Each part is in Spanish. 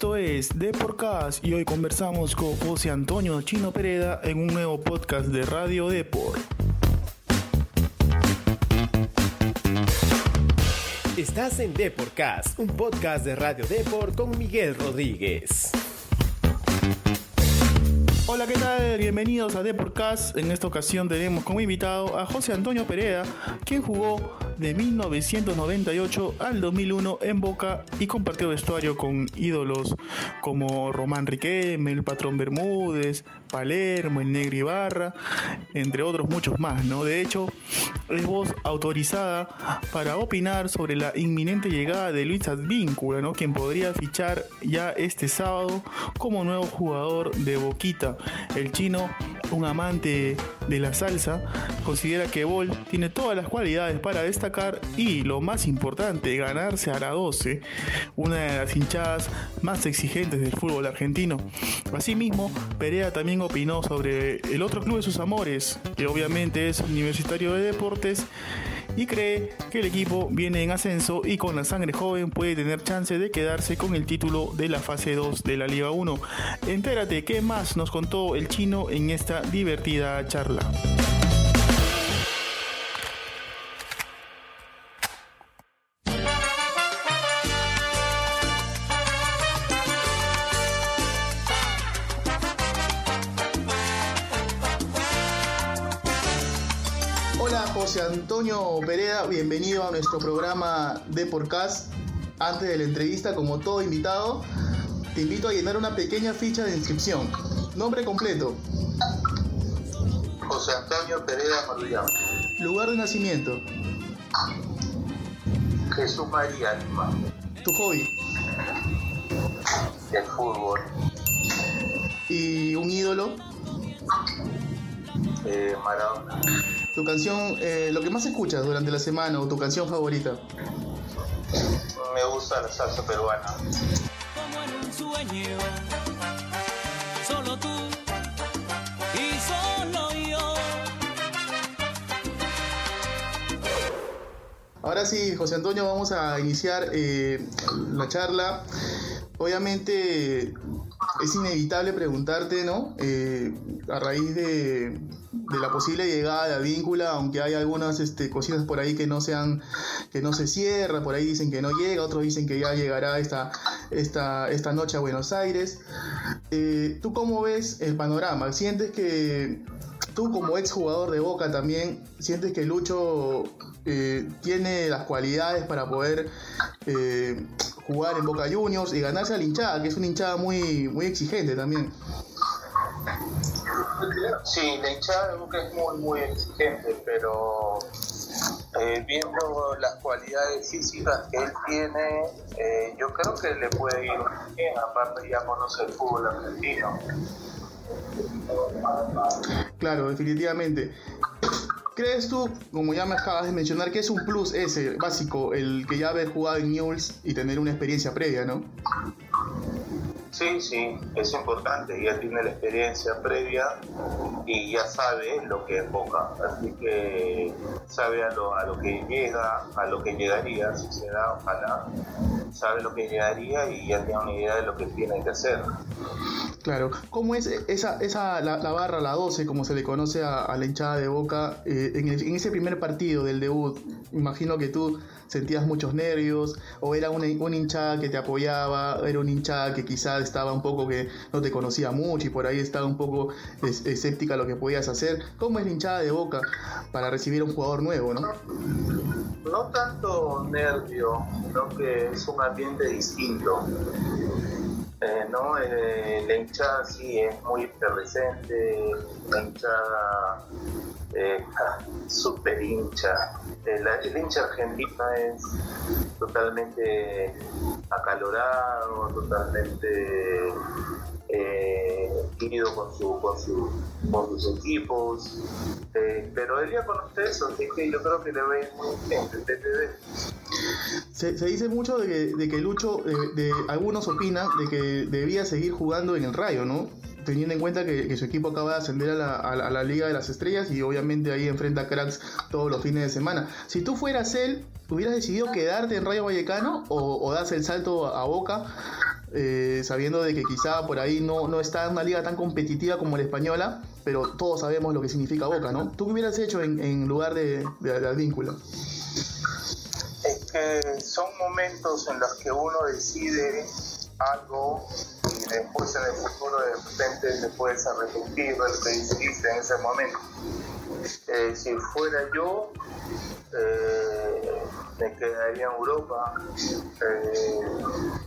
Esto es The Podcast y hoy conversamos con José Antonio Chino Pereda en un nuevo podcast de Radio Deport. Estás en Deporcast, un podcast de Radio Deport con Miguel Rodríguez. Hola, ¿qué tal? Bienvenidos a Deporcast. En esta ocasión tenemos como invitado a José Antonio Pereda, quien jugó de 1998 al 2001 en Boca y compartió vestuario con ídolos como Román Riquelme, el Patrón Bermúdez, Palermo, el Negro Ibarra, entre otros muchos más, ¿no? De hecho, es voz autorizada para opinar sobre la inminente llegada de Luis Advíncula, ¿no? Quien podría fichar ya este sábado como nuevo jugador de Boquita. El chino, un amante de la salsa, considera que Bol tiene todas las cualidades para destacar y, lo más importante, ganarse a la 12, una de las hinchadas más exigentes del fútbol argentino. Asimismo, Perea también opinó sobre el otro club de sus amores, que obviamente es Universitario de Deportes, y cree que el equipo viene en ascenso y con la sangre joven puede tener chance de quedarse con el título de la fase 2 de la Liga 1. Entérate qué más nos contó el chino en esta divertida charla. José Antonio Pereda, bienvenido a nuestro programa de Podcast. Antes de la entrevista, como todo invitado, te invito a llenar una pequeña ficha de inscripción. Nombre completo, José Antonio Pereda Maruyama. lugar de nacimiento, Jesús María Lima. tu hobby El fútbol. y un ídolo, Eh, Maradona. Tu canción, eh, lo que más escuchas durante la semana o tu canción favorita. Me gusta la salsa peruana. como en un sueño. Solo tú y solo yo. Ahora sí, José Antonio, vamos a iniciar eh, la charla. Obviamente es inevitable preguntarte, ¿no? Eh, a raíz de, la posible llegada de Advíncula, aunque hay algunas este, cositas por ahí que no sean, que no se cierra, por ahí dicen que no llega, otros dicen que ya llegará esta, esta, esta noche a Buenos Aires. Eh, ¿Tú cómo ves el panorama? ¿Sientes que tú como ex jugador de Boca también sientes que Lucho eh, tiene las cualidades para poder jugar en Boca Juniors y ganarse a la hinchada, que es una hinchada muy, muy exigente también? Sí, la hinchada de Boca es muy, muy exigente, pero eh, viendo las cualidades físicas que él tiene, eh, yo creo que le puede ir bien. Aparte, ya conoce el fútbol argentino. Claro, definitivamente. ¿Crees tú, como ya me acabas de mencionar, que es un plus ese, básico, el que ya haber jugado en Newell's y tener una experiencia previa, ¿no? Sí, sí, es importante. Ya tiene la experiencia previa y ya sabe lo que es Boca. Así que sabe a lo, a lo que llega, a lo que llegaría, si se da, ojalá. Sabe lo que llegaría y ya tiene una idea de lo que tiene que hacer. Claro, ¿cómo es esa, esa la, la barra, la 12, como se le conoce a, a la hinchada de Boca, eh, en, el- en ese primer partido del debut? Imagino que tú sentías muchos nervios, o era una, una hinchada que te apoyaba, era una hinchada que quizás estaba un poco que no te conocía mucho y por ahí estaba un poco es- escéptica a lo que podías hacer. ¿Cómo es la hinchada de Boca para recibir a un jugador nuevo, no? No tanto nervio, sino que es un ambiente distinto. Eh, ¿no? Eh, la hinchada sí es muy efervescente, la hinchada eh, super hincha. El, el hincha argentino es totalmente acalorado, totalmente eh, querido con, su, con, su, con sus equipos. Eh, pero él ya conoce eso, así que yo creo que le va a ir muy bien. Se, se dice mucho de que, de que Lucho, eh, de, algunos opinan de que debía seguir jugando en el Rayo, ¿no? teniendo en cuenta que, que su equipo acaba de ascender a la, a, la, a la Liga de las Estrellas y obviamente ahí enfrenta a cracks todos los fines de semana. Si tú fueras él, ¿hubieras decidido quedarte en Rayo Vallecano o, o das el salto a, a Boca? eh, sabiendo de que quizá por ahí no, no está en una liga tan competitiva como la española, pero todos sabemos lo que significa Boca, ¿no? ¿Tú qué hubieras hecho en, en lugar de, de, de Advíncula? Que son momentos en los que uno decide algo y después en el futuro de repente te puedes arrepentir de lo que decidiste en ese momento. Eh, si fuera yo, eh, me quedaría en Europa.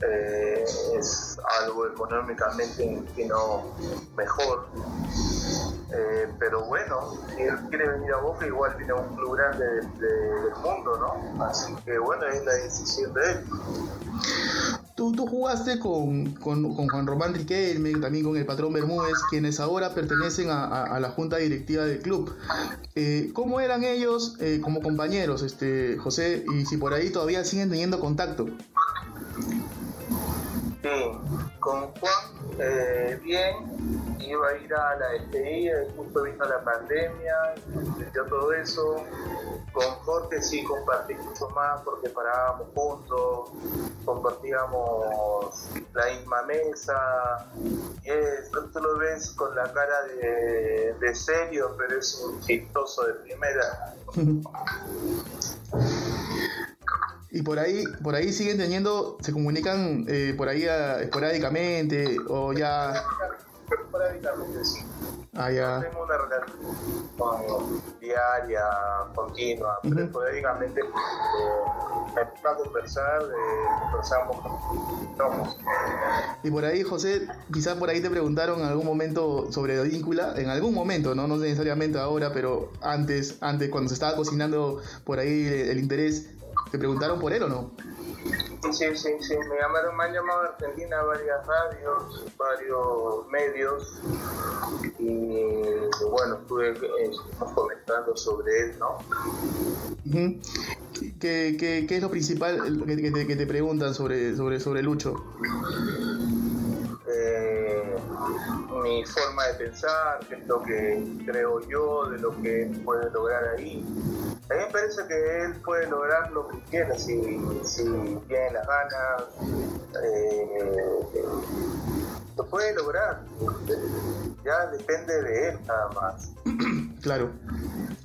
Eh, es algo económicamente mejor. Eh, pero bueno, si él quiere venir a Boca, igual viene a un club grande de- de- del mundo, ¿no? Así que bueno, es la decisión de él. Tú, tú jugaste con, con, con Juan Román Riquelme, también con el patrón Bermúdez, quienes ahora pertenecen a, a- a la junta directiva del club. Eh, ¿Cómo eran ellos eh, como compañeros, este José? Y si por ahí todavía siguen teniendo contacto. Sí, con Juan, eh, bien, iba a ir a la STI, justo vino la pandemia, sucedió todo eso. Con Jorge sí compartí mucho más porque parábamos juntos, compartíamos la misma mesa. Es, tú lo ves con la cara de serio, pero es un chistoso de primera. Y por ahí, por ahí siguen teniendo, se comunican eh, por ahí ah, esporádicamente o ya, Esporádicamente sí. ah, ya. tengo una relación con- diaria, continua, pero esporádicamente eh, me pongo a conversar, eh, conversamos. Y por ahí, José, quizás por ahí te preguntaron en algún momento sobre Advíncula, en algún momento, no, no necesariamente ahora, pero antes, antes cuando se estaba cocinando por ahí el, el interés, ¿te preguntaron por él o no? Sí, sí, sí, me llamaron, me han llamado a Argentina varias radios, varios medios, y bueno, estuve eh, comentando sobre él, ¿no? ¿Qué, qué, qué es lo principal que, que te, que te preguntan sobre, sobre, sobre Lucho? eh, mi forma de pensar, qué es lo que creo yo, de lo que puede lograr ahí. A mí me parece que él puede lograr lo que quiera si, si tiene las ganas. eh, lo puede lograr. Ya depende de él nada más. Claro.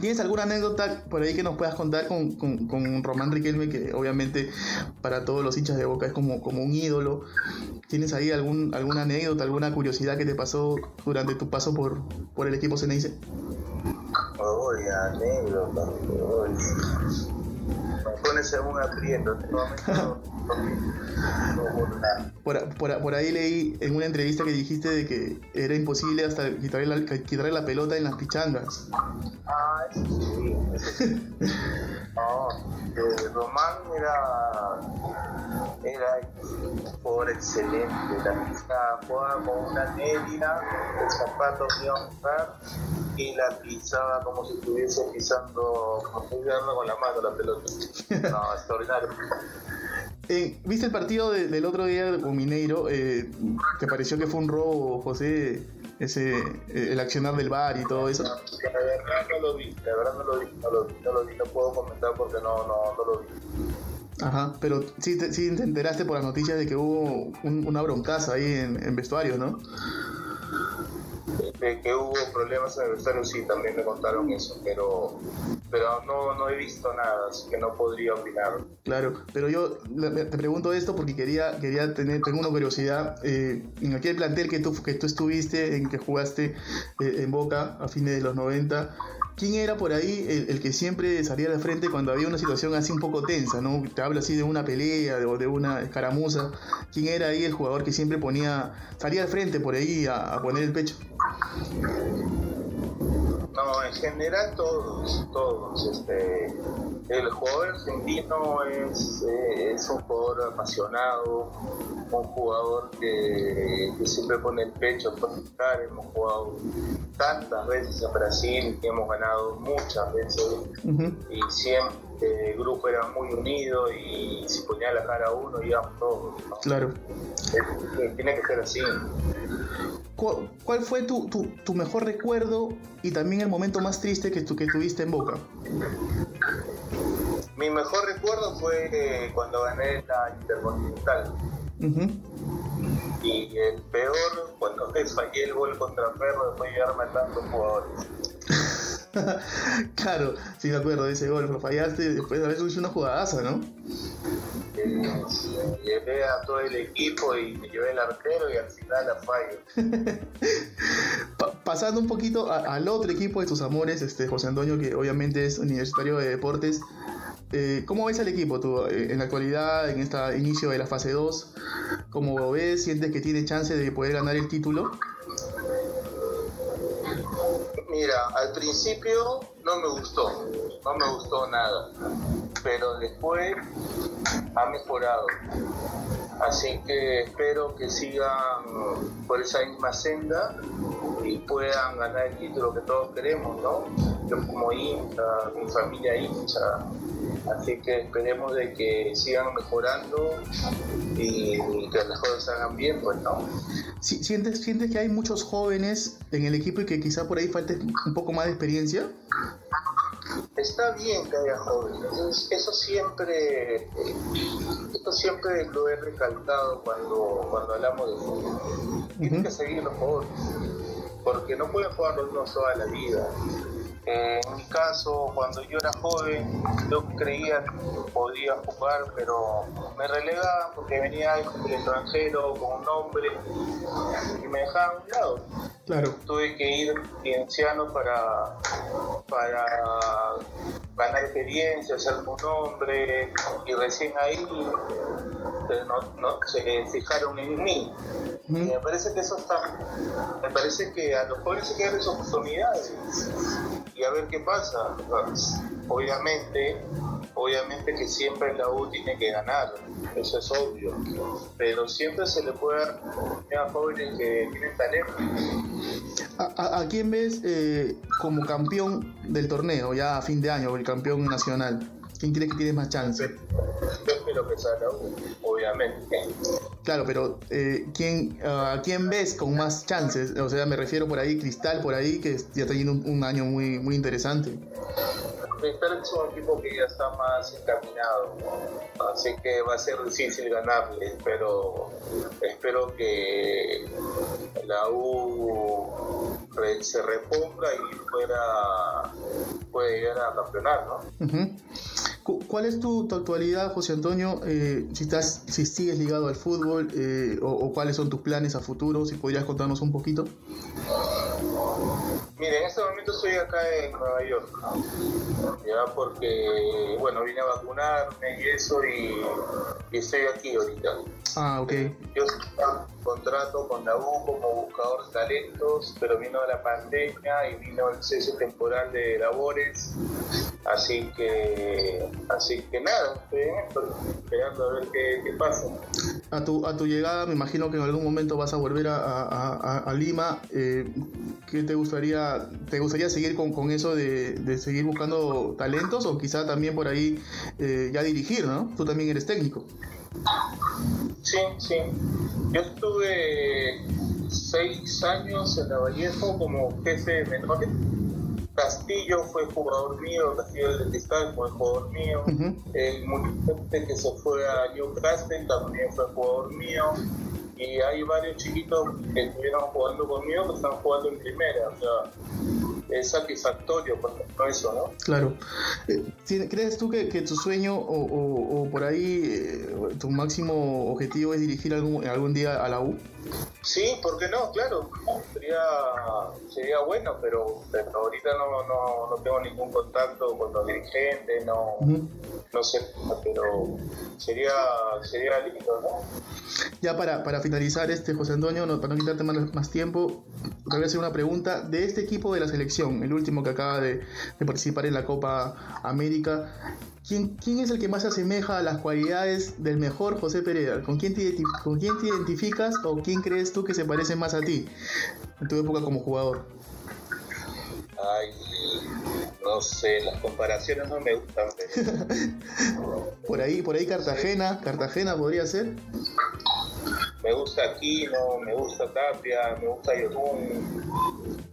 ¿Tienes alguna anécdota por ahí que nos puedas contar con, con, con Román Riquelme, que obviamente para todos los hinchas de Boca es como, como un ídolo? ¿Tienes ahí algún, alguna anécdota, alguna curiosidad que te pasó durante tu paso por, por el equipo Ceneice? Uy, anécdota. uy. Me pones en un aprieto. Por, por, por ahí leí en una entrevista que dijiste de que era imposible hasta quitarle la, quitarle la pelota en las pichangas. Ah, eso sí, eso sí. No, eh, Román era, era jugador excelente. La pista jugaba con una negra, el zapato jugar y la pisaba como si estuviese pisando, como si con la mano la pelota. No, extraordinario. Eh, ¿Viste el partido de- del otro día con Mineiro? Eh, ¿Te pareció que fue un robo, José? Ese, eh, el accionar del bar y todo eso. La verdad no lo vi, la verdad no lo vi, no lo vi, no lo vi, no puedo comentar porque no, no, no lo vi. Ajá, pero sí te, sí te enteraste por las noticias de que hubo un- una broncaza ahí en, en vestuarios, ¿no? De que hubo problemas en el vestuario, sí, también me contaron eso, pero, pero no, no he visto nada, así que no podría opinar. Claro, pero yo te pregunto esto porque quería, quería tener, tengo una curiosidad. eh, en aquel plantel que tú, que tú estuviste, en que jugaste eh, en Boca a fines de los 90, ¿quién era por ahí el, que siempre salía de frente cuando había una situación así un poco tensa, ¿no? Te hablo así de una pelea o de, una escaramuza. ¿Quién era ahí el jugador que siempre ponía, salía al frente por ahí a, poner el pecho? No, en general todos, todos. Este, el jugador argentino es, eh, es un jugador apasionado, un jugador que, siempre pone el pecho por estar. Hemos jugado tantas veces en Brasil y hemos ganado muchas veces. Y siempre el grupo era muy unido y si ponía la cara a uno íbamos todos. ¿no? Claro. Es- tiene que ser así. cu- ¿cuál fue tu, tu, tu mejor recuerdo y también el momento más triste que, tu, que tuviste en Boca? Mi mejor recuerdo fue eh, cuando gané la Intercontinental. Ujú. Y el peor, cuando me fallé el gol contra Ferro después de llevarme a tantos jugadores. claro, sí me acuerdo de ese gol, lo fallaste después de haber hecho una jugadaza, ¿no? Eh, llevé a todo el equipo y me llevé el arquero y al final la fallo. Pa- pasando un poquito al otro equipo de tus amores, este José Antonio, que obviamente es universitario de deportes. Eh, ¿Cómo ves al equipo tú eh, en la actualidad, en este inicio de la fase 2? ¿Cómo ves? ¿Sientes que tiene chance de poder ganar el título? Mira, al principio no me gustó, no me gustó nada, pero después ha mejorado. Así que espero que sigan por esa misma senda y puedan ganar el título que todos queremos, ¿no? Yo como hincha, mi familia hincha, así que esperemos de que sigan mejorando y, y que las cosas se hagan bien, pues, ¿no? Si- ¿Sientes, ¿Sientes que hay muchos jóvenes en el equipo y que quizá por ahí falte un poco más de experiencia? Está bien que haya jóvenes, es- eso siempre, esto siempre lo he recalcado cuando, cuando hablamos de fútbol. Tienen que seguir los jóvenes, porque no pueden jugar los mismos toda la vida. Eh, en mi caso, cuando yo era joven, yo creía que podía jugar, pero me relegaban porque venía del extranjero con un nombre y me dejaban a un lado Claro. tuve que ir cienciano para, para ganar experiencia, hacer un nombre y recién ahí eh, no, no, se fijaron en mí. Y me parece que eso está, me parece que a los jóvenes se quedan esas oportunidades y a ver qué pasa. Obviamente, obviamente que siempre la U tiene que ganar, eso es obvio, pero siempre se le puede dar a jóvenes que tienen talento. ¿A, a- a quién ves eh, como campeón del torneo, ya a fin de año, el campeón nacional? ¿Quién crees que tiene más chance? Espero que U, obviamente. Claro, pero eh, ¿quién, ¿a quién ves con más chances? O sea, me refiero por ahí, Cristal por ahí, que ya está teniendo un, un año muy, muy interesante. Cristal es un equipo que ya está más encaminado, así que va a ser difícil ganarle, pero espero que la U se reponga y pueda, pueda llegar a campeonar, ¿no? Cu- ¿Cuál es tu, tu actualidad, José Antonio? Eh, si, estás, si sigues ligado al fútbol eh, o, o cuáles son tus planes a futuro, si podrías contarnos un poquito. Mire, en este momento estoy acá en Nueva York, ya porque, bueno, vine a vacunarme y eso y, y estoy aquí ahorita. Ah, ok. Yo contrato con la U como buscador de talentos, pero vino la pandemia y vino el cese temporal de labores, así que, así que nada, estoy en esto, esperando a ver qué, qué pasa. A tu, a tu llegada, me imagino que en algún momento vas a volver a, a- a- a Lima. Eh, ¿Qué te gustaría? ¿Te gustaría seguir con, con eso de, de seguir buscando talentos o quizá también por ahí eh, ya dirigir, ¿no? Tú también eres técnico. Sí, sí. Yo estuve seis años en Vallejo como jefe de menores. Castillo fue jugador mío, Castillo del Cristal fue jugador mío. El muchacho que se fue a Newcastle también fue jugador mío. Y hay varios chiquitos que estuvieron jugando conmigo que están jugando en primera. O sea, es satisfactorio ejemplo, eso, ¿no? Claro. Eh, ¿tiene- ¿Crees tú que, que tu sueño o, o- o por ahí eh, tu máximo objetivo es dirigir algún, algún día a la U? Sí, ¿por qué no? Claro, sería, sería bueno, pero, pero ahorita no, no, no tengo ningún contacto con los dirigentes, no, no sé, pero sería, sería lindo, ¿no? Ya para, para finalizar, este José Antonio, no- para no quitarte más, más tiempo, te voy a hacer una pregunta. De este equipo de la selección, el último que acaba de, de participar en la Copa América, ¿quién, ¿quién es el que más se asemeja a las cualidades del mejor José Pereira? ¿Con quién, te, identi- ¿Con quién te identificas o quién crees tú que se parece más a ti en tu época como jugador? Ay, no sé, las comparaciones no me gustan. pero Por ahí, por ahí Cartagena, Cartagena podría ser. Me me gusta Aquino, me gusta Tapia, me gusta Yotun.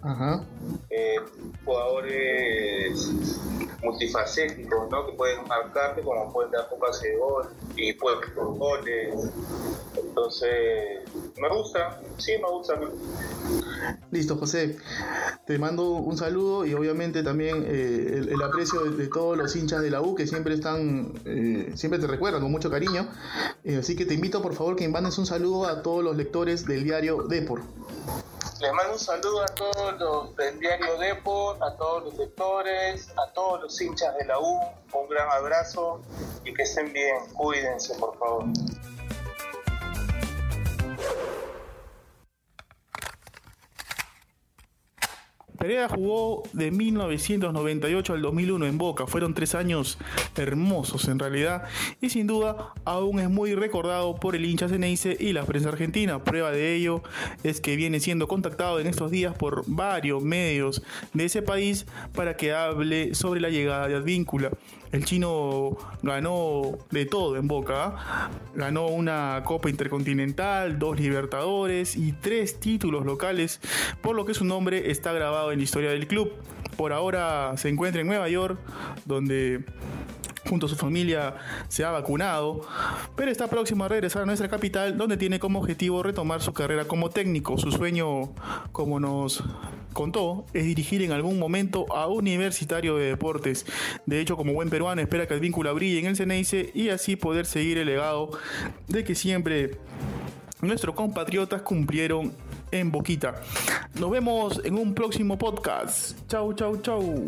Ajá. Eh, jugadores multifacéticos, ¿no? Que pueden marcarte como pueden dar pocas de gol y pueden por goles. Entonces, me gusta, sí, me gusta. Listo, José. Te mando un saludo y obviamente también eh, el, aprecio de, de, todos los hinchas de la U que siempre están, eh, siempre te recuerdan con mucho cariño. Eh, así que te invito por favor que mandes un saludo a todos los lectores del diario Depor. Les mando un saludo a todos los del diario Depor, a todos los lectores, a todos los hinchas de la U. Un gran abrazo y que estén bien. Cuídense, por favor. Pereira jugó de 1998 al 2001 en Boca. Fueron tres años hermosos en realidad y sin duda aún es muy recordado por el hincha Ceneice y la prensa argentina. Prueba de ello es que viene siendo contactado en estos días por varios medios de ese país para que hable sobre la llegada de Advíncula. El chino ganó de todo en Boca. Ganó una Copa Intercontinental, dos Libertadores y tres títulos locales, por lo que su nombre está grabado en la historia del club. Por ahora se encuentra en Nueva York, donde junto a su familia se ha vacunado, pero está próximo a regresar a nuestra capital, donde tiene como objetivo retomar su carrera como técnico. Su sueño, como nos contó, es dirigir en algún momento a Universitario de Deportes. De hecho, como buen peruano, espera que el vínculo brille en el Ceneice y así poder seguir el legado de que siempre nuestros compatriotas cumplieron en Boquita. Nos vemos en un próximo podcast. Chau, chau, chau.